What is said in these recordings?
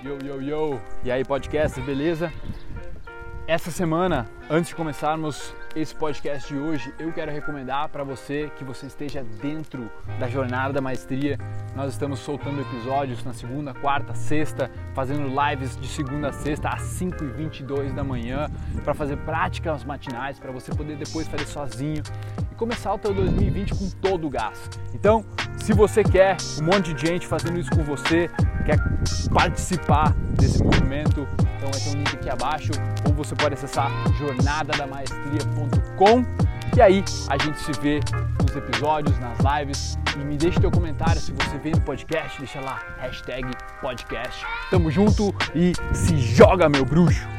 Yo, yo, yo! E aí, podcast, beleza? Essa semana, antes de começarmos esse podcast de hoje, eu quero recomendar para você que você esteja dentro da jornada da maestria. Nós estamos soltando episódios na segunda, quarta, sexta, fazendo lives de segunda a sexta às 5h22 da manhã para fazer práticas matinais, para você poder depois fazer sozinho começar o teu 2020 com todo o gás. Então, se você quer um monte de gente fazendo isso com você, quer participar desse movimento, então vai ter um link aqui abaixo, ou você pode acessar jornadadamaestria.com e aí a gente se vê nos episódios, nas lives e me deixe teu comentário se você vê no podcast, deixa lá, hashtag podcast. Tamo junto e se joga meu bruxo!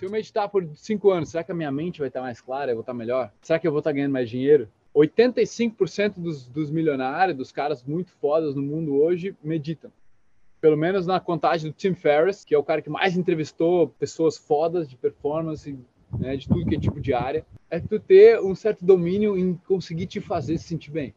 Se eu meditar por cinco anos, será que a minha mente vai estar mais clara? Eu vou estar melhor? Será que eu vou estar ganhando mais dinheiro? 85% dos, dos milionários, dos caras muito fodas no mundo hoje, meditam. Pelo menos na contagem do Tim Ferriss, que é o cara que mais entrevistou pessoas fodas de performance, né, de tudo que é tipo de área, é tu ter um certo domínio em conseguir te fazer se sentir bem.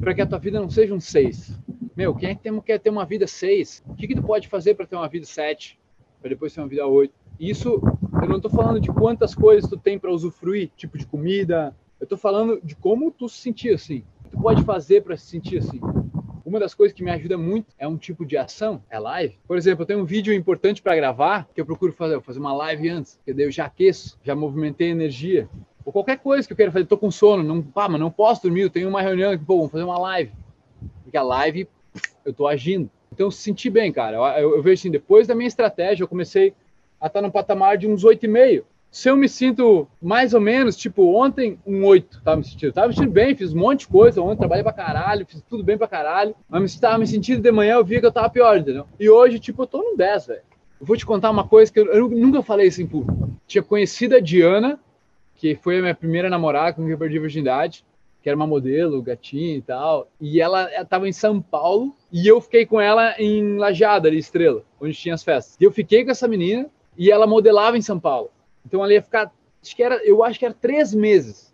Para que a tua vida não seja um 6. Meu, quem é que tem, quer ter uma vida 6? O que, que tu pode fazer para ter uma vida 7? Para depois uma vida 8. Isso, eu não estou falando de quantas coisas tu tem para usufruir, tipo de comida. Eu estou falando de como tu se sentir assim. Tu pode fazer para se sentir assim. Uma das coisas que me ajuda muito é um tipo de ação, é live. Por exemplo, eu tenho um vídeo importante para gravar que eu procuro fazer, fazer uma live antes, que daí eu já aqueço, já movimentei energia. Ou qualquer coisa que eu quero fazer, tô com sono, não, pá, mas não posso dormir, eu tenho uma reunião aqui, pô, vamos fazer uma live. Porque a live, eu tô agindo. Então, senti bem, cara. Eu, eu, vejo assim, depois da minha estratégia, eu comecei a estar no patamar de uns 8,5. Se eu me sinto mais ou menos, tipo, ontem, um 8, tava me sentindo. Tava me sentindo bem, fiz um monte de coisa ontem, trabalhei pra caralho, fiz tudo bem pra caralho. Mas tava me sentindo de manhã, eu via que eu tava pior, entendeu? E hoje, tipo, eu tô no 10, velho. Eu vou te contar uma coisa que eu, eu nunca falei isso em público. Tinha conhecido a Diana, que foi a minha primeira namorada com quem eu perdi a virgindade que era uma modelo, gatinha e tal. E ela estava em São Paulo e eu fiquei com ela em Lajeada, ali, Estrela, onde tinha as festas. E eu fiquei com essa menina e ela modelava em São Paulo. Então ela ia ficar, acho que era, eu acho que era três meses.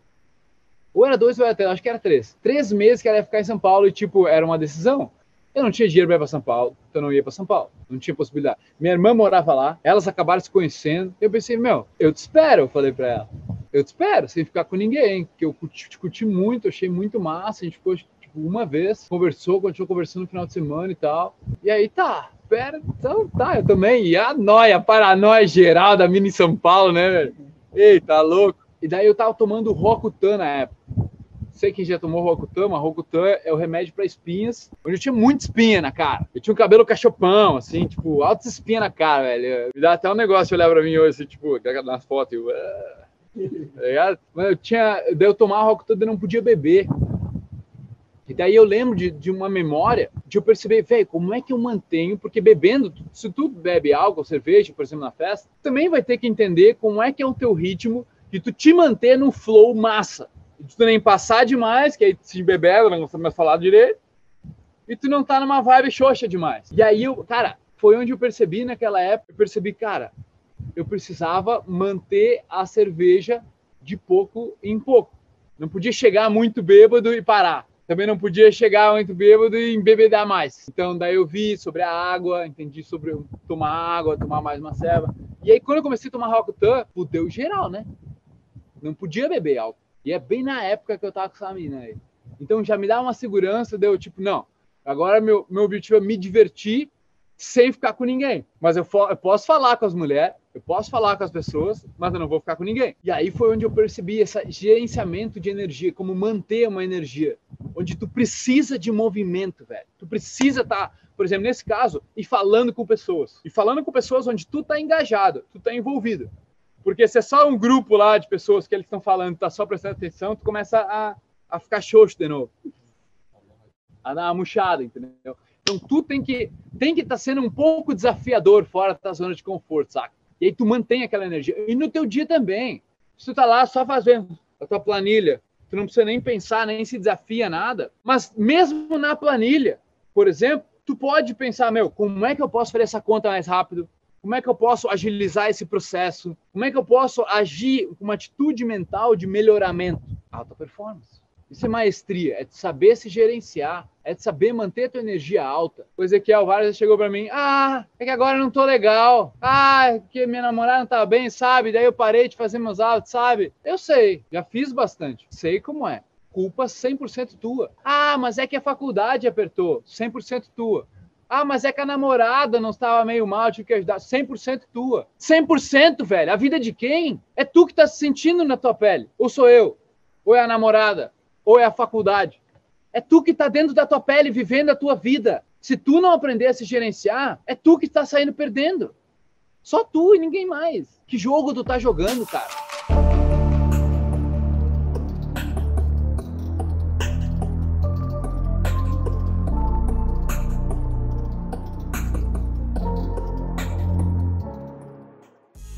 Ou era dois ou era três, acho que era três. Três meses que ela ia ficar em São Paulo e, tipo, era uma decisão. Eu não tinha dinheiro para ir para São Paulo, então não ia para São Paulo. Não tinha possibilidade. Minha irmã morava lá, elas acabaram se conhecendo. Eu pensei, meu, eu te espero, eu falei para ela eu te espero, sem ficar com ninguém, porque eu curti, curti muito, achei muito massa, a gente ficou tipo, uma vez, conversou, continuou conversando no final de semana e tal. E aí tá, pera, então tá, eu também. E a noia, a paranoia geral da Mini São Paulo, né, velho? Eita, louco. E daí eu tava tomando Rocutan na época. Sei quem já tomou Rocutan, mas Rocutan é o remédio para espinhas, onde eu tinha muita espinha na cara. Eu tinha um cabelo cachopão, assim, tipo, altas espinhas na cara, velho. Me dá até um negócio olhar pra mim hoje, assim, tipo, nas fotos, eu... Tá eu tinha, daí eu tomava álcool todo e não podia beber. E daí eu lembro de, de uma memória de eu perceber, velho, como é que eu mantenho? Porque bebendo, se tu bebe álcool, cerveja, por exemplo, na festa, também vai ter que entender como é que é o teu ritmo de tu te manter no flow massa. De tu nem passar demais, que aí se beber, não consegue mais falar direito, e tu não tá numa vibe xoxa demais. E aí eu, cara, foi onde eu percebi naquela época, eu percebi, cara, eu precisava manter a cerveja de pouco em pouco. Não podia chegar muito bêbado e parar. Também não podia chegar muito bêbado e embebedar mais. Então, daí eu vi sobre a água, entendi sobre tomar água, tomar mais uma ceva. E aí, quando eu comecei a tomar Rokutan, fudeu geral, né? Não podia beber álcool. E é bem na época que eu tava com essa mina aí. Então, já me dá uma segurança, deu tipo, não, agora meu, meu objetivo é me divertir sem ficar com ninguém. Mas eu, eu, posso falar com as mulheres, eu posso falar com as pessoas, mas eu não vou ficar com ninguém. E aí foi onde eu percebi esse gerenciamento de energia, como manter uma energia, onde tu precisa de movimento, velho. Tu precisa estar, tá, por exemplo, nesse caso, e falando com pessoas. E falando com pessoas onde tu tá engajado, tu tá envolvido. Porque se é só um grupo lá de pessoas que eles estão falando, tá só prestando atenção, tu começa a, a ficar xoxo de novo. A dar uma murchada, entendeu? Então tu tem que tem que estar tá sendo um pouco desafiador fora da zona de conforto, saca? E aí tu mantém aquela energia. E no teu dia também. Se tu tá lá só fazendo a tua planilha, tu não precisa nem pensar, nem se desafia nada. Mas mesmo na planilha, por exemplo, tu pode pensar, meu, como é que eu posso fazer essa conta mais rápido? Como é que eu posso agilizar esse processo? Como é que eu posso agir com uma atitude mental de melhoramento? Alta performance. Isso é maestria, é de saber se gerenciar, é de saber manter a tua energia alta. O Ezequiel Vargas chegou para mim, ah, é que agora eu não tô legal. Ah, é que minha namorada não tá bem, sabe? Daí eu parei de fazer meus autos, sabe? Eu sei, já fiz bastante, sei como é. Culpa 100% tua. Ah, mas é que a faculdade apertou, 100% tua. Ah, mas é que a namorada não estava meio mal, tive que ajudar. 100% tua. 100%, velho. A vida de quem? É tu que tá se sentindo na tua pele. Ou sou eu? Ou é a namorada? Ou é a faculdade? É tu que tá dentro da tua pele, vivendo a tua vida. Se tu não aprender a se gerenciar, é tu que está saindo perdendo. Só tu e ninguém mais. Que jogo tu tá jogando, cara?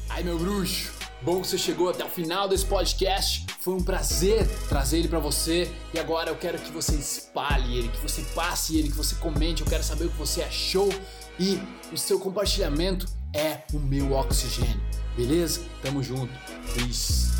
Ai, meu bruxo, bom que você chegou até o final desse podcast. Foi um prazer trazer ele para você e agora eu quero que você espalhe ele, que você passe ele, que você comente. Eu quero saber o que você achou e o seu compartilhamento é o meu oxigênio. Beleza? Tamo junto. Peace.